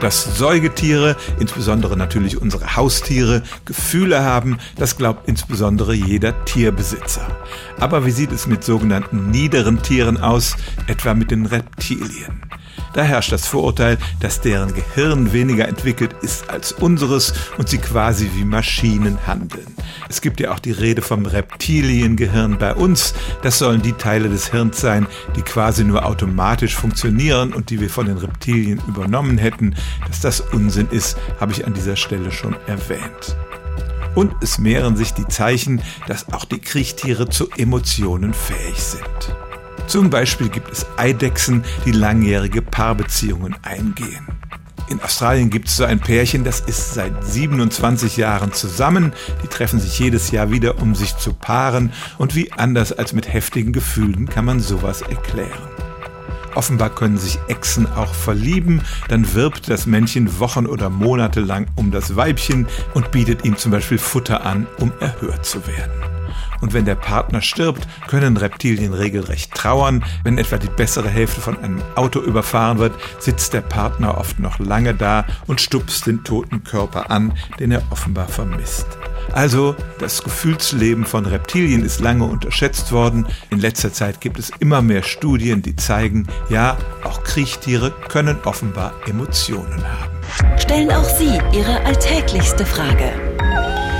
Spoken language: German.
Dass Säugetiere, insbesondere natürlich unsere Haustiere, Gefühle haben, das glaubt insbesondere jeder Tierbesitzer. Aber wie sieht es mit sogenannten niederen Tieren aus, etwa mit den Reptilien? Da herrscht das Vorurteil, dass deren Gehirn weniger entwickelt ist als unseres und sie quasi wie Maschinen handeln. Es gibt ja auch die Rede vom Reptiliengehirn bei uns. Das sollen die Teile des Hirns sein, die quasi nur automatisch funktionieren und die wir von den Reptilien übernommen hätten. Dass das Unsinn ist, habe ich an dieser Stelle schon erwähnt. Und es mehren sich die Zeichen, dass auch die Kriechtiere zu Emotionen fähig sind. Zum Beispiel gibt es Eidechsen, die langjährige Paarbeziehungen eingehen. In Australien gibt es so ein Pärchen, das ist seit 27 Jahren zusammen. Die treffen sich jedes Jahr wieder, um sich zu paaren. Und wie anders als mit heftigen Gefühlen kann man sowas erklären. Offenbar können sich Echsen auch verlieben. Dann wirbt das Männchen Wochen oder Monate lang um das Weibchen und bietet ihm zum Beispiel Futter an, um erhört zu werden. Und wenn der Partner stirbt, können Reptilien regelrecht trauern. Wenn etwa die bessere Hälfte von einem Auto überfahren wird, sitzt der Partner oft noch lange da und stupst den toten Körper an, den er offenbar vermisst. Also, das Gefühlsleben von Reptilien ist lange unterschätzt worden. In letzter Zeit gibt es immer mehr Studien, die zeigen, ja, auch Kriechtiere können offenbar Emotionen haben. Stellen auch Sie Ihre alltäglichste Frage